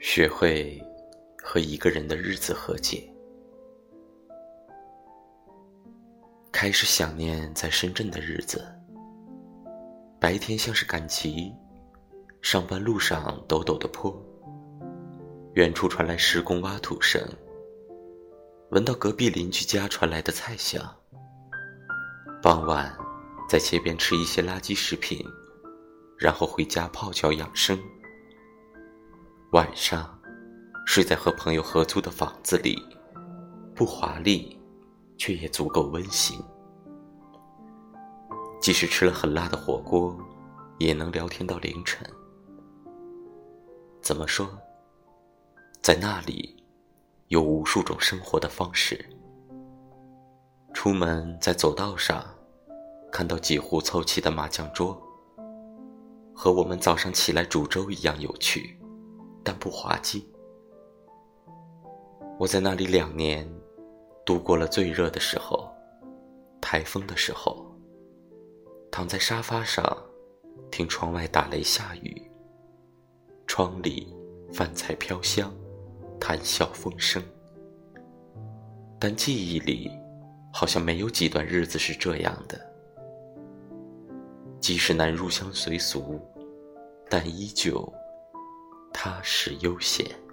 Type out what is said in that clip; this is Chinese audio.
学会和一个人的日子和解，开始想念在深圳的日子。白天像是赶集，上班路上陡陡的坡，远处传来施工挖土声，闻到隔壁邻居家传来的菜香。傍晚，在街边吃一些垃圾食品，然后回家泡脚养生。晚上，睡在和朋友合租的房子里，不华丽，却也足够温馨。即使吃了很辣的火锅，也能聊天到凌晨。怎么说？在那里，有无数种生活的方式。出门在走道上，看到几户凑齐的麻将桌，和我们早上起来煮粥一样有趣。但不滑稽。我在那里两年，度过了最热的时候，台风的时候，躺在沙发上，听窗外打雷下雨，窗里饭菜飘香，谈笑风生。但记忆里，好像没有几段日子是这样的。即使难入乡随俗，但依旧。踏实悠闲。